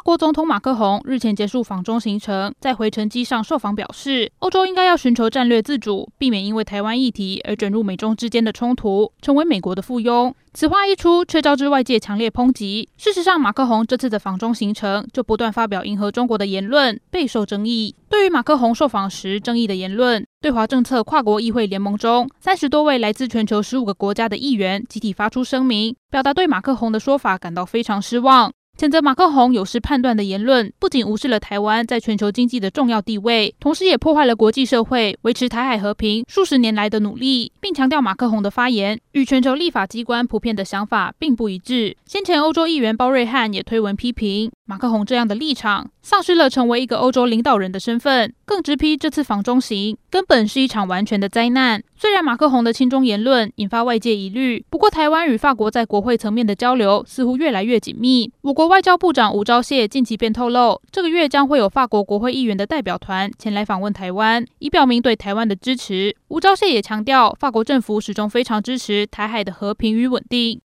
法国总统马克宏日前结束访中行程，在回程机上受访表示，欧洲应该要寻求战略自主，避免因为台湾议题而卷入美中之间的冲突，成为美国的附庸。此话一出，却招致外界强烈抨击。事实上，马克宏这次的访中行程就不断发表迎合中国的言论，备受争议。对于马克宏受访时争议的言论，对华政策跨国议会联盟中三十多位来自全球十五个国家的议员集体发出声明，表达对马克宏的说法感到非常失望。谴责马克宏有失判断的言论，不仅无视了台湾在全球经济的重要地位，同时也破坏了国际社会维持台海和平数十年来的努力，并强调马克宏的发言与全球立法机关普遍的想法并不一致。先前欧洲议员包瑞汉也推文批评马克宏这样的立场，丧失了成为一个欧洲领导人的身份，更直批这次访中行根本是一场完全的灾难。虽然马克宏的亲中言论引发外界疑虑，不过台湾与法国在国会层面的交流似乎越来越紧密。我国外交部长吴钊燮近期便透露，这个月将会有法国国会议员的代表团前来访问台湾，以表明对台湾的支持。吴钊燮也强调，法国政府始终非常支持台海的和平与稳定。